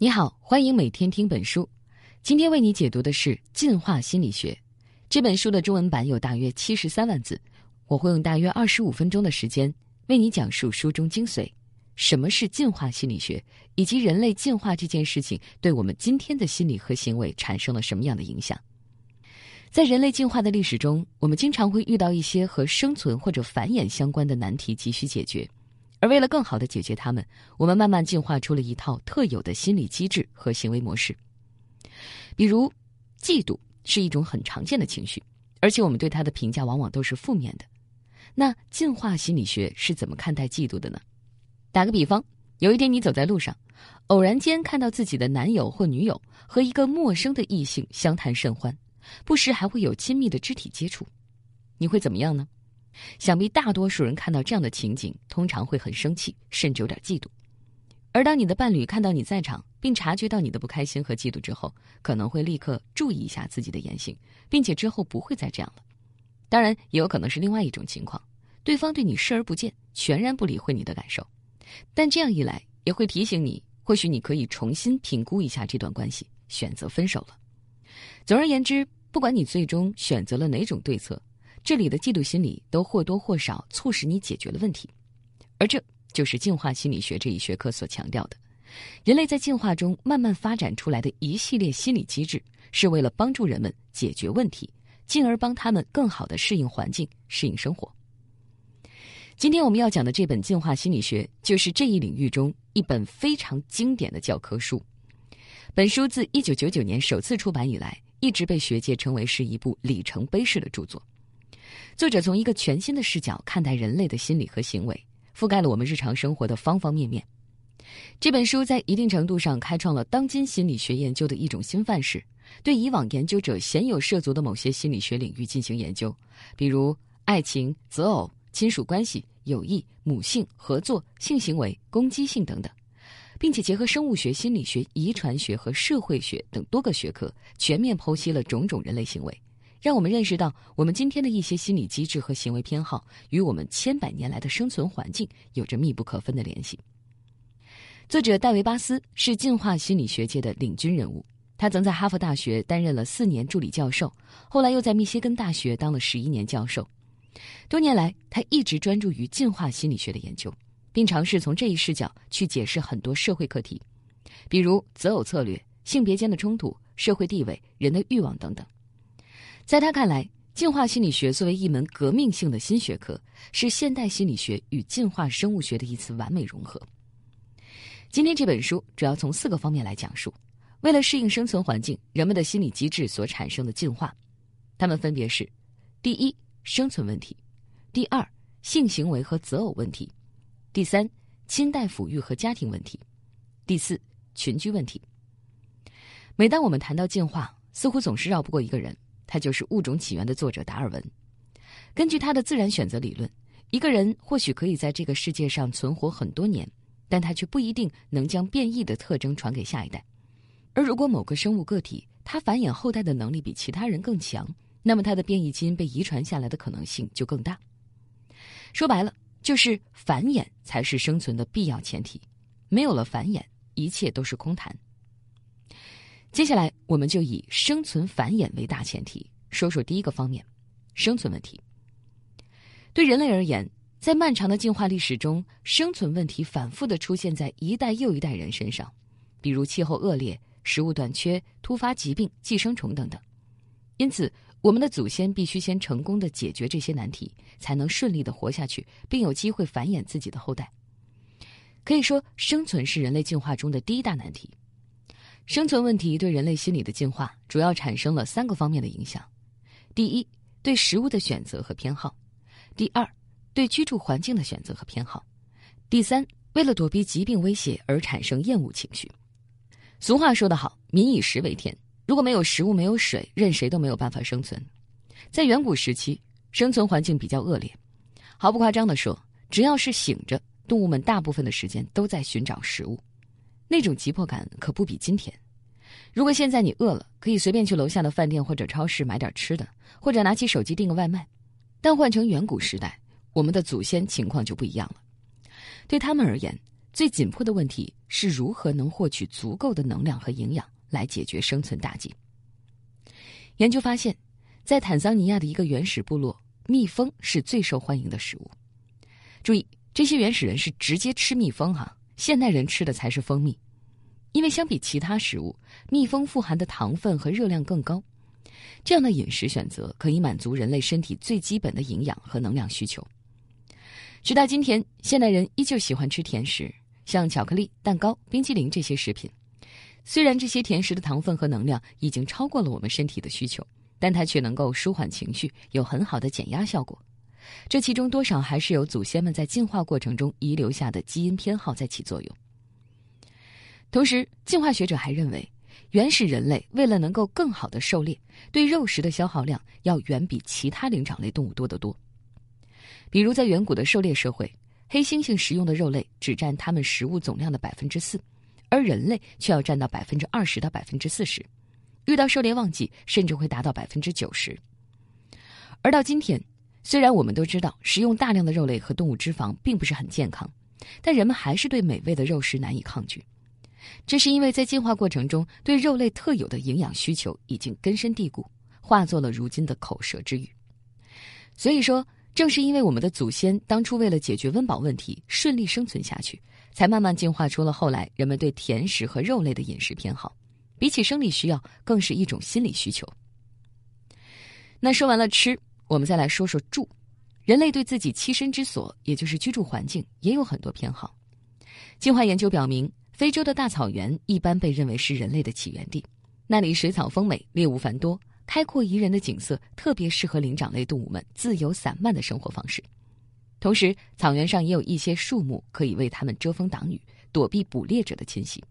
你好，欢迎每天听本书。今天为你解读的是《进化心理学》这本书的中文版有大约七十三万字，我会用大约二十五分钟的时间为你讲述书中精髓：什么是进化心理学，以及人类进化这件事情对我们今天的心理和行为产生了什么样的影响。在人类进化的历史中，我们经常会遇到一些和生存或者繁衍相关的难题，急需解决。而为了更好的解决它们，我们慢慢进化出了一套特有的心理机制和行为模式。比如，嫉妒是一种很常见的情绪，而且我们对它的评价往往都是负面的。那进化心理学是怎么看待嫉妒的呢？打个比方，有一天你走在路上，偶然间看到自己的男友或女友和一个陌生的异性相谈甚欢，不时还会有亲密的肢体接触，你会怎么样呢？想必大多数人看到这样的情景，通常会很生气，甚至有点嫉妒。而当你的伴侣看到你在场，并察觉到你的不开心和嫉妒之后，可能会立刻注意一下自己的言行，并且之后不会再这样了。当然，也有可能是另外一种情况，对方对你视而不见，全然不理会你的感受。但这样一来，也会提醒你，或许你可以重新评估一下这段关系，选择分手了。总而言之，不管你最终选择了哪种对策。这里的嫉妒心理都或多或少促使你解决了问题，而这就是进化心理学这一学科所强调的：人类在进化中慢慢发展出来的一系列心理机制，是为了帮助人们解决问题，进而帮他们更好的适应环境、适应生活。今天我们要讲的这本《进化心理学》就是这一领域中一本非常经典的教科书。本书自1999年首次出版以来，一直被学界称为是一部里程碑式的著作。作者从一个全新的视角看待人类的心理和行为，覆盖了我们日常生活的方方面面。这本书在一定程度上开创了当今心理学研究的一种新范式，对以往研究者鲜有涉足的某些心理学领域进行研究，比如爱情、择偶、亲属关系、友谊、母性、合作、性行为、攻击性等等，并且结合生物学、心理学、遗传学和社会学等多个学科，全面剖析了种种人类行为。让我们认识到，我们今天的一些心理机制和行为偏好与我们千百年来的生存环境有着密不可分的联系。作者戴维·巴斯是进化心理学界的领军人物，他曾在哈佛大学担任了四年助理教授，后来又在密歇根大学当了十一年教授。多年来，他一直专注于进化心理学的研究，并尝试从这一视角去解释很多社会课题，比如择偶策略、性别间的冲突、社会地位、人的欲望等等。在他看来，进化心理学作为一门革命性的新学科，是现代心理学与进化生物学的一次完美融合。今天这本书主要从四个方面来讲述，为了适应生存环境，人们的心理机制所产生的进化，它们分别是：第一，生存问题；第二，性行为和择偶问题；第三，亲代抚育和家庭问题；第四，群居问题。每当我们谈到进化，似乎总是绕不过一个人。他就是《物种起源》的作者达尔文。根据他的自然选择理论，一个人或许可以在这个世界上存活很多年，但他却不一定能将变异的特征传给下一代。而如果某个生物个体它繁衍后代的能力比其他人更强，那么它的变异基因被遗传下来的可能性就更大。说白了，就是繁衍才是生存的必要前提，没有了繁衍，一切都是空谈。接下来，我们就以生存繁衍为大前提，说说第一个方面：生存问题。对人类而言，在漫长的进化历史中，生存问题。反复的出现在一代又一代人身上，比如气候恶劣、食物短缺、突发疾病、寄生虫等等。因此，我们的祖先必须先成功的解决这些难题，才能顺利的活下去，并有机会繁衍自己的后代。可以说，生存是人类进化中的第一大难题。生存问题对人类心理的进化主要产生了三个方面的影响：第一，对食物的选择和偏好；第二，对居住环境的选择和偏好；第三，为了躲避疾病威胁而产生厌恶情绪。俗话说得好：“民以食为天。”如果没有食物、没有水，任谁都没有办法生存。在远古时期，生存环境比较恶劣。毫不夸张地说，只要是醒着，动物们大部分的时间都在寻找食物。那种急迫感可不比今天。如果现在你饿了，可以随便去楼下的饭店或者超市买点吃的，或者拿起手机订个外卖。但换成远古时代，我们的祖先情况就不一样了。对他们而言，最紧迫的问题是如何能获取足够的能量和营养来解决生存大计。研究发现，在坦桑尼亚的一个原始部落，蜜蜂是最受欢迎的食物。注意，这些原始人是直接吃蜜蜂哈，现代人吃的才是蜂蜜，因为相比其他食物，蜜蜂富含的糖分和热量更高。这样的饮食选择可以满足人类身体最基本的营养和能量需求。直到今天，现代人依旧喜欢吃甜食，像巧克力、蛋糕、冰激凌这些食品。虽然这些甜食的糖分和能量已经超过了我们身体的需求，但它却能够舒缓情绪，有很好的减压效果。这其中多少还是有祖先们在进化过程中遗留下的基因偏好在起作用。同时，进化学者还认为，原始人类为了能够更好的狩猎，对肉食的消耗量要远比其他灵长类动物多得多。比如，在远古的狩猎社会，黑猩猩食用的肉类只占它们食物总量的百分之四。而人类却要占到百分之二十到百分之四十，遇到狩猎旺季甚至会达到百分之九十。而到今天，虽然我们都知道食用大量的肉类和动物脂肪并不是很健康，但人们还是对美味的肉食难以抗拒。这是因为在进化过程中，对肉类特有的营养需求已经根深蒂固，化作了如今的口舌之欲。所以说，正是因为我们的祖先当初为了解决温饱问题，顺利生存下去。才慢慢进化出了后来人们对甜食和肉类的饮食偏好，比起生理需要，更是一种心理需求。那说完了吃，我们再来说说住。人类对自己栖身之所，也就是居住环境，也有很多偏好。进化研究表明，非洲的大草原一般被认为是人类的起源地，那里水草丰美，猎物繁多，开阔宜人的景色，特别适合灵长类动物们自由散漫的生活方式。同时，草原上也有一些树木可以为它们遮风挡雨，躲避捕猎者的侵袭。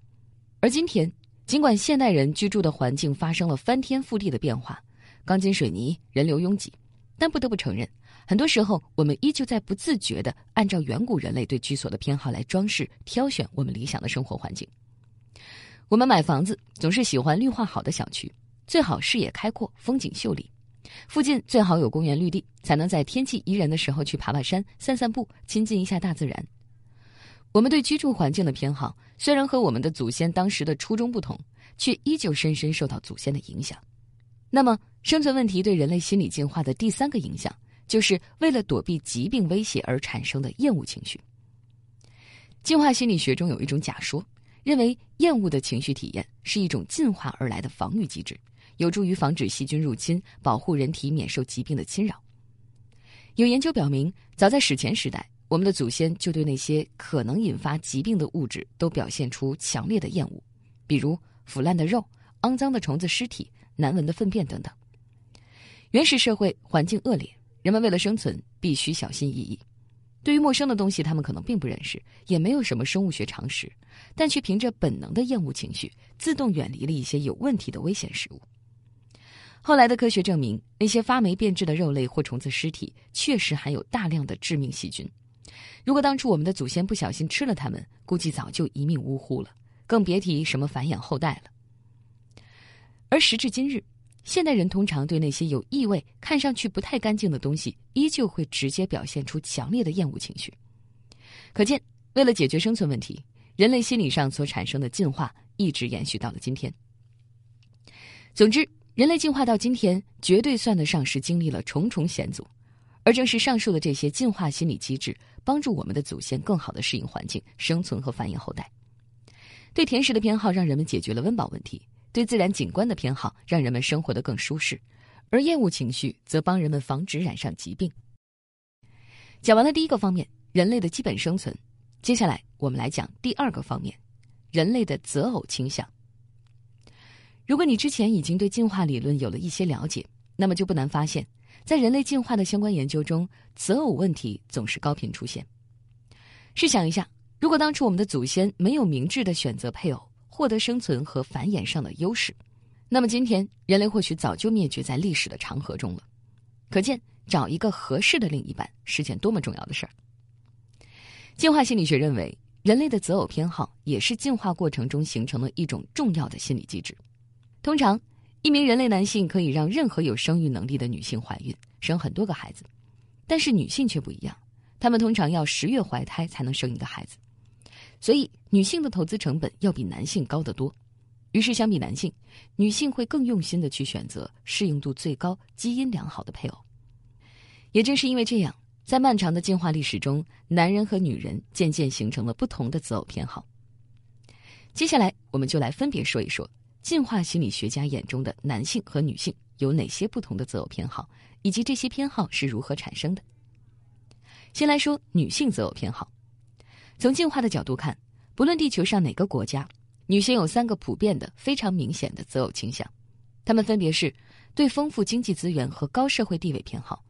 而今天，尽管现代人居住的环境发生了翻天覆地的变化，钢筋水泥、人流拥挤，但不得不承认，很多时候我们依旧在不自觉地按照远古人类对居所的偏好来装饰、挑选我们理想的生活环境。我们买房子总是喜欢绿化好的小区，最好视野开阔、风景秀丽。附近最好有公园绿地，才能在天气宜人的时候去爬爬山、散散步，亲近一下大自然。我们对居住环境的偏好，虽然和我们的祖先当时的初衷不同，却依旧深深受到祖先的影响。那么，生存问题对人类心理进化的第三个影响，就是为了躲避疾病威胁而产生的厌恶情绪。进化心理学中有一种假说，认为厌恶的情绪体验是一种进化而来的防御机制。有助于防止细菌入侵，保护人体免受疾病的侵扰。有研究表明，早在史前时代，我们的祖先就对那些可能引发疾病的物质都表现出强烈的厌恶，比如腐烂的肉、肮脏的虫子尸体、难闻的粪便等等。原始社会环境恶劣，人们为了生存必须小心翼翼。对于陌生的东西，他们可能并不认识，也没有什么生物学常识，但却凭着本能的厌恶情绪，自动远离了一些有问题的危险食物。后来的科学证明，那些发霉变质的肉类或虫子尸体确实含有大量的致命细菌。如果当初我们的祖先不小心吃了它们，估计早就一命呜呼了，更别提什么繁衍后代了。而时至今日，现代人通常对那些有异味、看上去不太干净的东西，依旧会直接表现出强烈的厌恶情绪。可见，为了解决生存问题，人类心理上所产生的进化一直延续到了今天。总之。人类进化到今天，绝对算得上是经历了重重险阻，而正是上述的这些进化心理机制，帮助我们的祖先更好的适应环境、生存和繁衍后代。对甜食的偏好让人们解决了温饱问题，对自然景观的偏好让人们生活得更舒适，而厌恶情绪则帮人们防止染上疾病。讲完了第一个方面，人类的基本生存，接下来我们来讲第二个方面，人类的择偶倾向。如果你之前已经对进化理论有了一些了解，那么就不难发现，在人类进化的相关研究中，择偶问题总是高频出现。试想一下，如果当初我们的祖先没有明智的选择配偶，获得生存和繁衍上的优势，那么今天人类或许早就灭绝在历史的长河中了。可见，找一个合适的另一半是件多么重要的事儿。进化心理学认为，人类的择偶偏好也是进化过程中形成的一种重要的心理机制。通常，一名人类男性可以让任何有生育能力的女性怀孕，生很多个孩子，但是女性却不一样，她们通常要十月怀胎才能生一个孩子。所以女性的投资成本要比男性高得多。于是，相比男性，女性会更用心的去选择适应度最高、基因良好的配偶。也正是因为这样，在漫长的进化历史中，男人和女人渐渐形成了不同的择偶偏好。接下来，我们就来分别说一说进化心理学家眼中的男性和女性有哪些不同的择偶偏好，以及这些偏好是如何产生的。先来说女性择偶偏好，从进化的角度看，不论地球上哪个国家。女性有三个普遍的、非常明显的择偶倾向，她们分别是：对丰富经济资源和高社会地位偏好，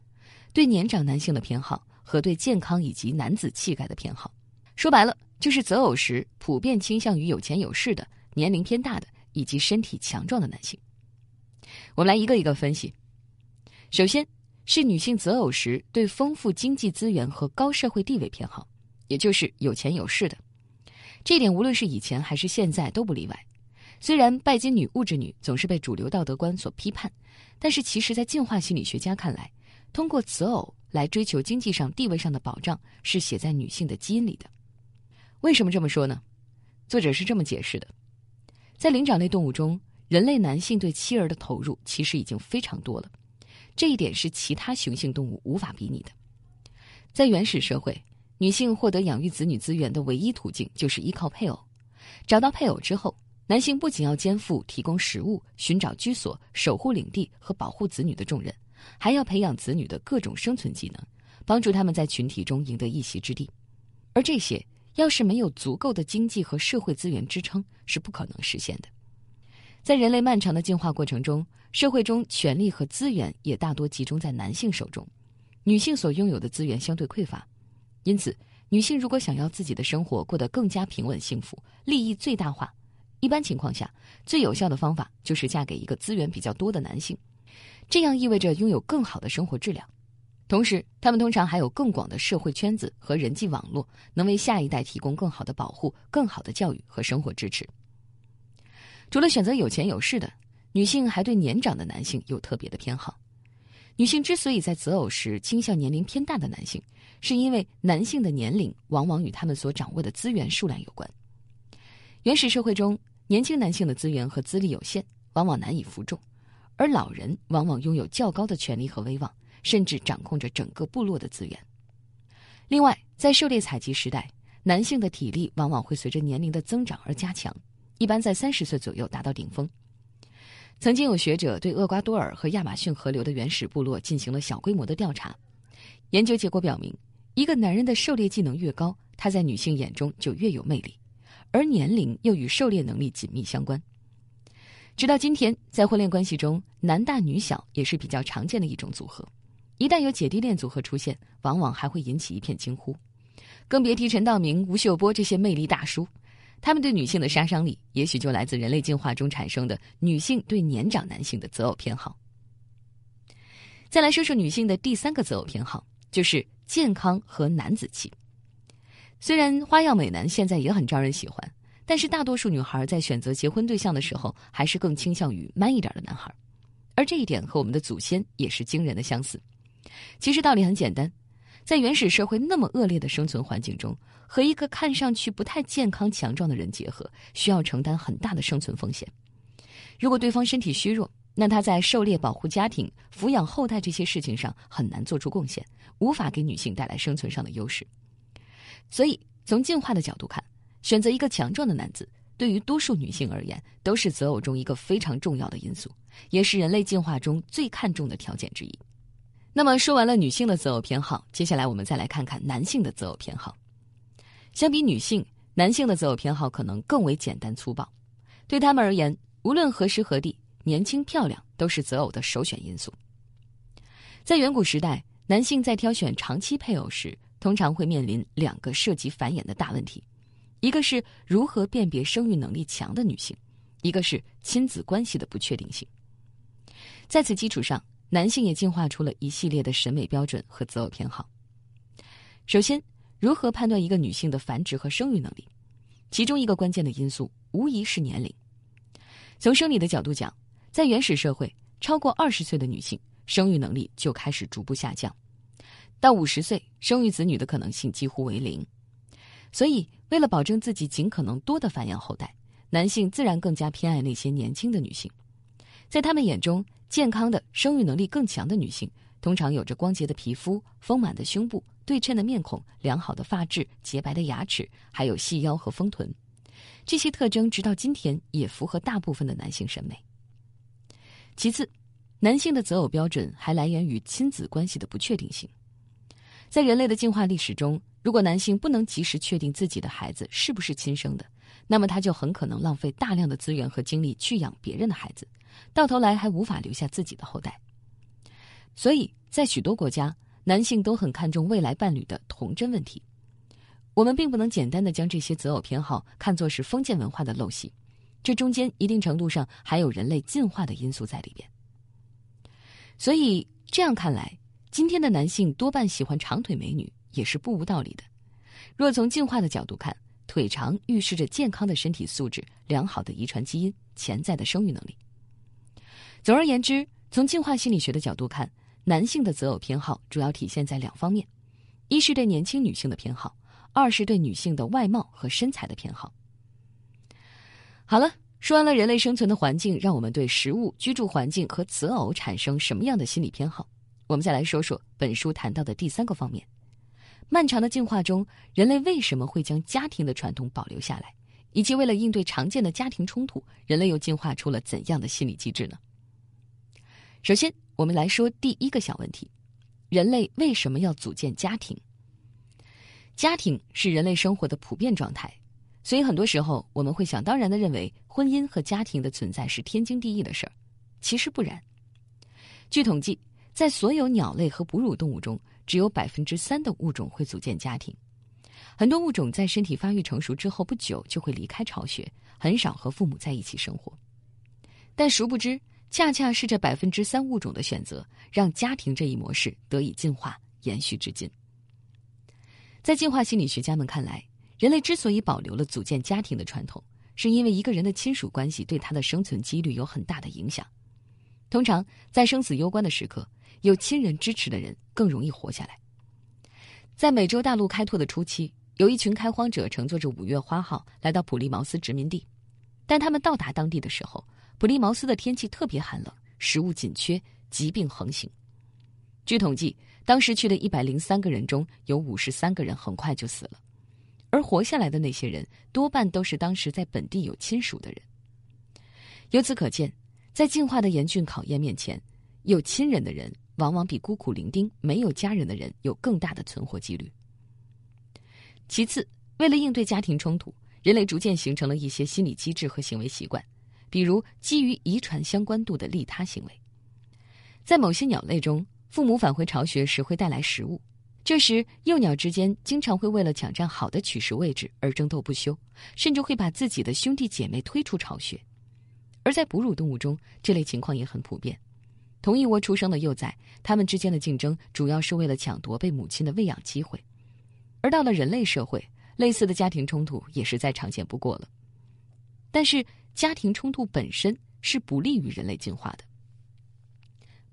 对年长男性的偏好和对健康以及男子气概的偏好。说白了，就是择偶时普遍倾向于有钱有势的、年龄偏大的以及身体强壮的男性。我们来一个一个分析。首先是女性择偶时对丰富经济资源和高社会地位偏好，也就是有钱有势的。这点无论是以前还是现在都不例外。虽然拜金女、物质女总是被主流道德观所批判，但是其实，在进化心理学家看来，通过择偶来追求经济上、地位上的保障，是写在女性的基因里的。为什么这么说呢？作者是这么解释的：在灵长类动物中，人类男性对妻儿的投入其实已经非常多了，这一点是其他雄性动物无法比拟的。在原始社会。女性获得养育子女资源的唯一途径就是依靠配偶。找到配偶之后，男性不仅要肩负提供食物、寻找居所、守护领地和保护子女的重任，还要培养子女的各种生存技能，帮助他们在群体中赢得一席之地。而这些要是没有足够的经济和社会资源支撑，是不可能实现的。在人类漫长的进化过程中，社会中权力和资源也大多集中在男性手中，女性所拥有的资源相对匮乏。因此，女性如果想要自己的生活过得更加平稳幸福，利益最大化，一般情况下，最有效的方法就是嫁给一个资源比较多的男性。这样意味着拥有更好的生活质量，同时，他们通常还有更广的社会圈子和人际网络，能为下一代提供更好的保护、更好的教育和生活支持。除了选择有钱有势的女性，还对年长的男性有特别的偏好。女性之所以在择偶时倾向年龄偏大的男性，是因为男性的年龄往往与他们所掌握的资源数量有关。原始社会中，年轻男性的资源和资历有限，往往难以服众；而老人往往拥有较高的权力和威望，甚至掌控着整个部落的资源。另外，在狩猎采集时代，男性的体力往往会随着年龄的增长而加强，一般在三十岁左右达到顶峰。曾经有学者对厄瓜多尔和亚马逊河流的原始部落进行了小规模的调查，研究结果表明，一个男人的狩猎技能越高，他在女性眼中就越有魅力，而年龄又与狩猎能力紧密相关。直到今天，在婚恋关系中，男大女小也是比较常见的一种组合。一旦有姐弟恋组合出现，往往还会引起一片惊呼，更别提陈道明、吴秀波这些魅力大叔。他们对女性的杀伤力，也许就来自人类进化中产生的女性对年长男性的择偶偏好。再来说说女性的第三个择偶偏好，就是健康和男子气。虽然花样美男现在也很招人喜欢，但是大多数女孩在选择结婚对象的时候，还是更倾向于 man 一点的男孩。而这一点和我们的祖先也是惊人的相似。其实道理很简单。在原始社会那么恶劣的生存环境中，和一个看上去不太健康、强壮的人结合，需要承担很大的生存风险。如果对方身体虚弱，那他在狩猎、保护家庭、抚养后代这些事情上很难做出贡献，无法给女性带来生存上的优势。所以，从进化的角度看，选择一个强壮的男子，对于多数女性而言，都是择偶中一个非常重要的因素，也是人类进化中最看重的条件之一。那么说完了女性的择偶偏好，接下来我们再来看看男性的择偶偏好。相比女性，男性的择偶偏好可能更为简单粗暴。对他们而言，无论何时何地，年轻漂亮都是择偶的首选因素。在远古时代，男性在挑选长期配偶时，通常会面临两个涉及繁衍的大问题：一个是如何辨别生育能力强的女性，一个是亲子关系的不确定性。在此基础上。男性也进化出了一系列的审美标准和择偶偏好。首先，如何判断一个女性的繁殖和生育能力？其中一个关键的因素无疑是年龄。从生理的角度讲，在原始社会，超过二十岁的女性生育能力就开始逐步下降，到五十岁，生育子女的可能性几乎为零。所以，为了保证自己尽可能多的繁衍后代，男性自然更加偏爱那些年轻的女性。在他们眼中，健康的、生育能力更强的女性，通常有着光洁的皮肤、丰满的胸部、对称的面孔、良好的发质、洁白的牙齿，还有细腰和丰臀。这些特征直到今天也符合大部分的男性审美。其次，男性的择偶标准还来源于亲子关系的不确定性。在人类的进化历史中，如果男性不能及时确定自己的孩子是不是亲生的，那么他就很可能浪费大量的资源和精力去养别人的孩子，到头来还无法留下自己的后代。所以在许多国家，男性都很看重未来伴侣的童真问题。我们并不能简单的将这些择偶偏好看作是封建文化的陋习，这中间一定程度上还有人类进化的因素在里边。所以这样看来，今天的男性多半喜欢长腿美女也是不无道理的。若从进化的角度看，腿长预示着健康的身体素质、良好的遗传基因、潜在的生育能力。总而言之，从进化心理学的角度看，男性的择偶偏好主要体现在两方面：一是对年轻女性的偏好。二是对女性的外貌和身材的偏好。好了，说完了人类生存的环境，让我们对食物、居住环境和择偶产生什么样的心理偏好？我们再来说说本书谈到的第三个方面：漫长的进化中，人类为什么会将家庭的传统保留下来？以及为了应对常见的家庭冲突，人类又进化出了怎样的心理机制呢？首先，我们来说第一个小问题：人类为什么要组建家庭？家庭是人类生活的普遍状态，所以很多时候我们会想当然的认为婚姻和家庭的存在是天经地义的事儿。其实不然。据统计，在所有鸟类和哺乳动物中，只有百分之三的物种会组建家庭。很多物种在身体发育成熟之后不久就会离开巢穴，很少和父母在一起生活。但殊不知，恰恰是这百分之三物种的选择，让家庭这一模式得以进化延续至今。在进化心理学家们看来，人类之所以保留了组建家庭的传统，是因为一个人的亲属关系对他的生存几率有很大的影响。通常在生死攸关的时刻，有亲人支持的人更容易活下来。在美洲大陆开拓的初期，有一群开荒者乘坐着五月花号来到普利茅斯殖民地，但他们到达当地的时候，普利茅斯的天气特别寒冷，食物紧缺，疾病横行。据统计。当时去的一百零三个人中有五十三个人很快就死了，而活下来的那些人多半都是当时在本地有亲属的人。由此可见，在进化的严峻考验面前，有亲人的人往往比孤苦伶仃、没有家人的人有更大的存活几率。其次，为了应对家庭冲突，人类逐渐形成了一些心理机制和行为习惯，比如基于遗传相关度的利他行为，在某些鸟类中。父母返回巢穴时会带来食物，这时幼鸟之间经常会为了抢占好的取食位置而争斗不休，甚至会把自己的兄弟姐妹推出巢穴。而在哺乳动物中，这类情况也很普遍。同一窝出生的幼崽，它们之间的竞争主要是为了抢夺被母亲的喂养机会。而到了人类社会，类似的家庭冲突也是再常见不过了。但是，家庭冲突本身是不利于人类进化的。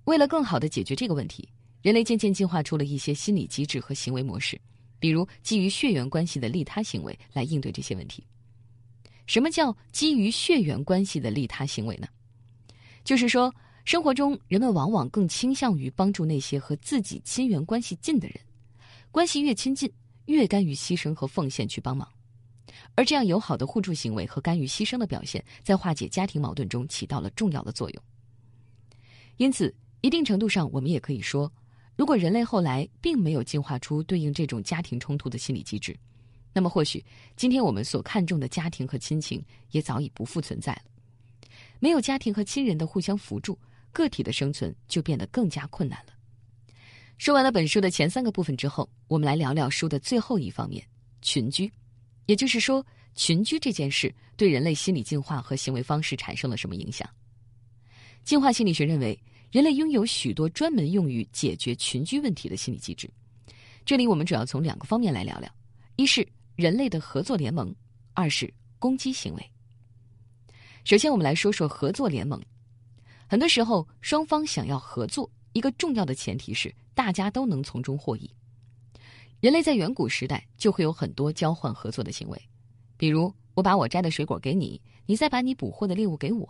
为了更好的解决这个问题，人类渐渐进化出了一些心理机制和行为模式，比如基于血缘关系的利他行为来应对这些问题。什么叫基于血缘关系的利他行为呢？就是说，生活中人们往往更倾向于帮助那些和自己亲缘关系近的人，关系越亲近，越甘于牺牲和奉献去帮忙，而这样友好的互助行为和甘于牺牲的表现，在化解家庭矛盾中起到了重要的作用。因此。一定程度上，我们也可以说，如果人类后来并没有进化出对应这种家庭冲突的心理机制，那么或许今天我们所看重的家庭和亲情也早已不复存在了。没有家庭和亲人的互相扶助，个体的生存就变得更加困难了。说完了本书的前三个部分之后，我们来聊聊书的最后一方面——群居。也就是说，群居这件事对人类心理进化和行为方式产生了什么影响？进化心理学认为。人类拥有许多专门用于解决群居问题的心理机制。这里我们主要从两个方面来聊聊：一是人类的合作联盟，二是攻击行为。首先，我们来说说合作联盟。很多时候，双方想要合作，一个重要的前提是大家都能从中获益。人类在远古时代就会有很多交换合作的行为，比如我把我摘的水果给你，你再把你捕获的猎物给我。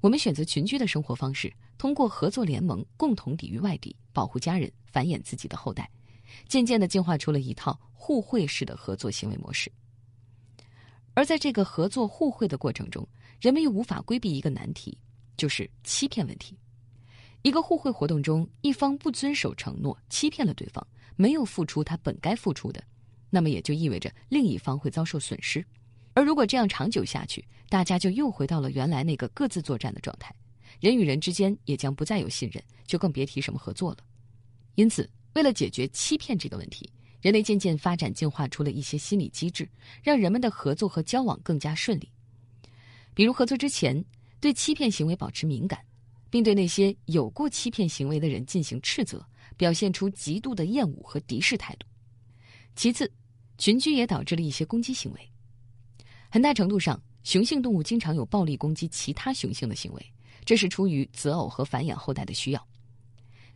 我们选择群居的生活方式，通过合作联盟共同抵御外敌，保护家人，繁衍自己的后代，渐渐的进化出了一套互惠式的合作行为模式。而在这个合作互惠的过程中，人们又无法规避一个难题，就是欺骗问题。一个互惠活动中，一方不遵守承诺，欺骗了对方，没有付出他本该付出的，那么也就意味着另一方会遭受损失。而如果这样长久下去，大家就又回到了原来那个各自作战的状态，人与人之间也将不再有信任，就更别提什么合作了。因此，为了解决欺骗这个问题，人类渐渐发展进化出了一些心理机制，让人们的合作和交往更加顺利。比如，合作之前对欺骗行为保持敏感，并对那些有过欺骗行为的人进行斥责，表现出极度的厌恶和敌视态度。其次，群居也导致了一些攻击行为。很大程度上，雄性动物经常有暴力攻击其他雄性的行为，这是出于择偶和繁衍后代的需要。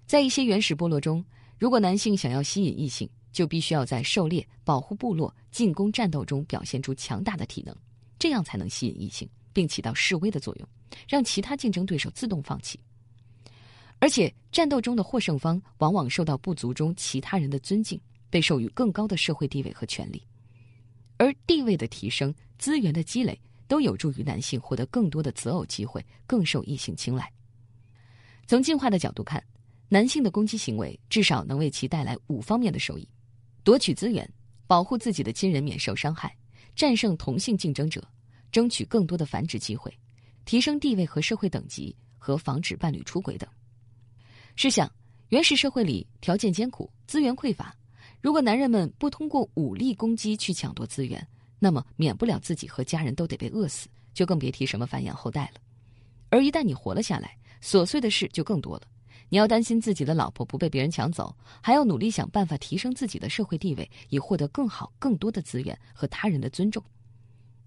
在一些原始部落中，如果男性想要吸引异性，就必须要在狩猎、保护部落、进攻战斗中表现出强大的体能，这样才能吸引异性，并起到示威的作用，让其他竞争对手自动放弃。而且，战斗中的获胜方往往受到部族中其他人的尊敬，被授予更高的社会地位和权利。而地位的提升、资源的积累，都有助于男性获得更多的择偶机会，更受异性青睐。从进化的角度看，男性的攻击行为至少能为其带来五方面的收益：夺取资源、保护自己的亲人免受伤害、战胜同性竞争者、争取更多的繁殖机会、提升地位和社会等级和防止伴侣出轨等。试想，原始社会里条件艰苦、资源匮乏。如果男人们不通过武力攻击去抢夺资源，那么免不了自己和家人都得被饿死，就更别提什么繁衍后代了。而一旦你活了下来，琐碎的事就更多了。你要担心自己的老婆不被别人抢走，还要努力想办法提升自己的社会地位，以获得更好、更多的资源和他人的尊重。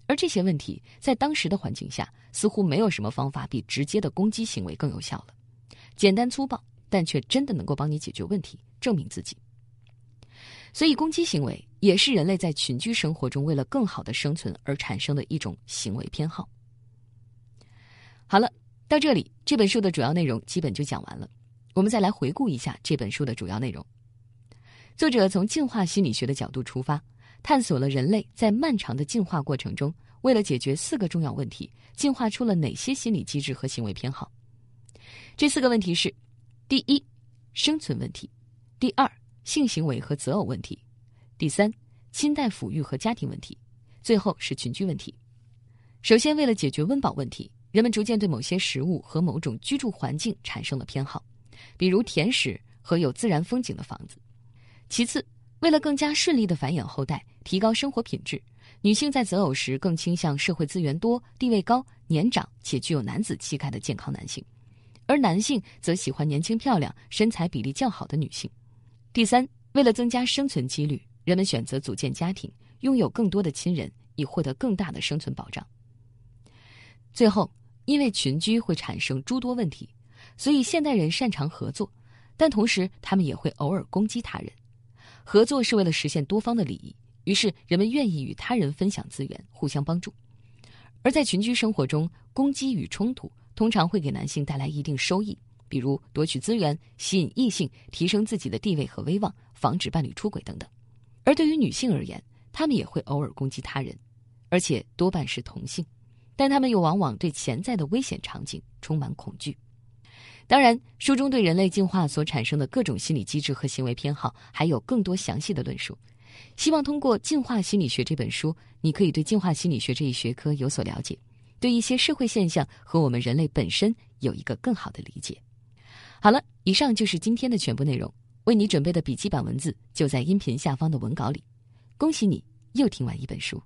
而这些问题在当时的环境下，似乎没有什么方法比直接的攻击行为更有效了。简单粗暴，但却真的能够帮你解决问题，证明自己。所以，攻击行为也是人类在群居生活中为了更好的生存而产生的一种行为偏好。好了，到这里，这本书的主要内容基本就讲完了。我们再来回顾一下这本书的主要内容。作者从进化心理学的角度出发，探索了人类在漫长的进化过程中，为了解决四个重要问题，进化出了哪些心理机制和行为偏好。这四个问题是：第一，生存问题；第二，性行为和择偶问题，第三，亲代抚育和家庭问题，最后是群居问题。首先，为了解决温饱问题，人们逐渐对某些食物和某种居住环境产生了偏好，比如甜食和有自然风景的房子。其次，为了更加顺利的繁衍后代，提高生活品质，女性在择偶时更倾向社会资源多、地位高、年长且具有男子气概的健康男性，而男性则喜欢年轻漂亮、身材比例较好的女性。第三，为了增加生存几率，人们选择组建家庭，拥有更多的亲人，以获得更大的生存保障。最后，因为群居会产生诸多问题，所以现代人擅长合作，但同时他们也会偶尔攻击他人。合作是为了实现多方的利益，于是人们愿意与他人分享资源，互相帮助。而在群居生活中，攻击与冲突通常会给男性带来一定收益。比如夺取资源、吸引异性、提升自己的地位和威望、防止伴侣出轨等等。而对于女性而言，她们也会偶尔攻击他人，而且多半是同性，但她们又往往对潜在的危险场景充满恐惧。当然，书中对人类进化所产生的各种心理机制和行为偏好还有更多详细的论述。希望通过《进化心理学》这本书，你可以对进化心理学这一学科有所了解，对一些社会现象和我们人类本身有一个更好的理解。好了，以上就是今天的全部内容。为你准备的笔记本文字就在音频下方的文稿里。恭喜你又听完一本书。